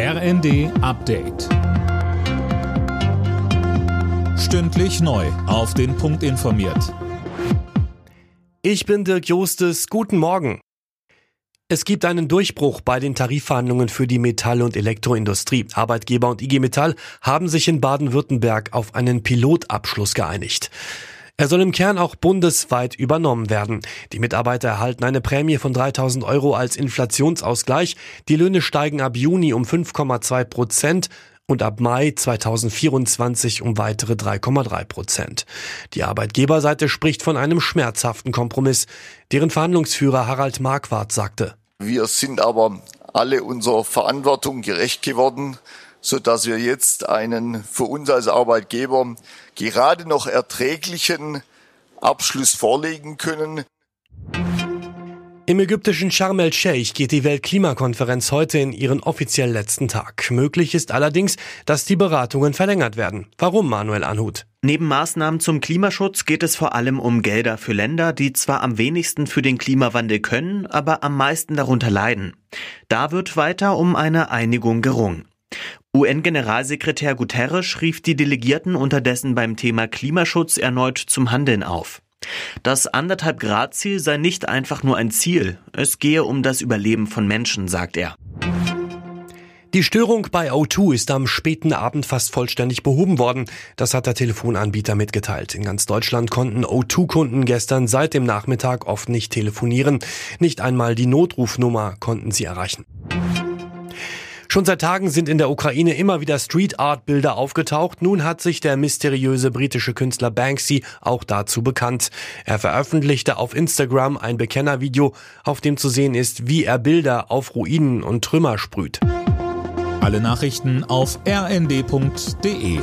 RND Update. Stündlich neu. Auf den Punkt informiert. Ich bin Dirk Jostes. Guten Morgen. Es gibt einen Durchbruch bei den Tarifverhandlungen für die Metall- und Elektroindustrie. Arbeitgeber und IG Metall haben sich in Baden-Württemberg auf einen Pilotabschluss geeinigt. Er soll im Kern auch bundesweit übernommen werden. Die Mitarbeiter erhalten eine Prämie von 3000 Euro als Inflationsausgleich. Die Löhne steigen ab Juni um 5,2 Prozent und ab Mai 2024 um weitere 3,3 Prozent. Die Arbeitgeberseite spricht von einem schmerzhaften Kompromiss, deren Verhandlungsführer Harald Marquardt sagte. Wir sind aber alle unserer Verantwortung gerecht geworden so dass wir jetzt einen für uns als Arbeitgeber gerade noch erträglichen Abschluss vorlegen können. Im ägyptischen Sharm el-Sheikh geht die Weltklimakonferenz heute in ihren offiziell letzten Tag. Möglich ist allerdings, dass die Beratungen verlängert werden. Warum, Manuel Anhut? Neben Maßnahmen zum Klimaschutz geht es vor allem um Gelder für Länder, die zwar am wenigsten für den Klimawandel können, aber am meisten darunter leiden. Da wird weiter um eine Einigung gerungen. UN-Generalsekretär Guterres rief die Delegierten unterdessen beim Thema Klimaschutz erneut zum Handeln auf. Das anderthalb Grad Ziel sei nicht einfach nur ein Ziel, es gehe um das Überleben von Menschen, sagt er. Die Störung bei O2 ist am späten Abend fast vollständig behoben worden. Das hat der Telefonanbieter mitgeteilt. In ganz Deutschland konnten O2-Kunden gestern seit dem Nachmittag oft nicht telefonieren. Nicht einmal die Notrufnummer konnten sie erreichen. Schon seit Tagen sind in der Ukraine immer wieder Street Art Bilder aufgetaucht. Nun hat sich der mysteriöse britische Künstler Banksy auch dazu bekannt. Er veröffentlichte auf Instagram ein Bekennervideo, auf dem zu sehen ist, wie er Bilder auf Ruinen und Trümmer sprüht. Alle Nachrichten auf rnd.de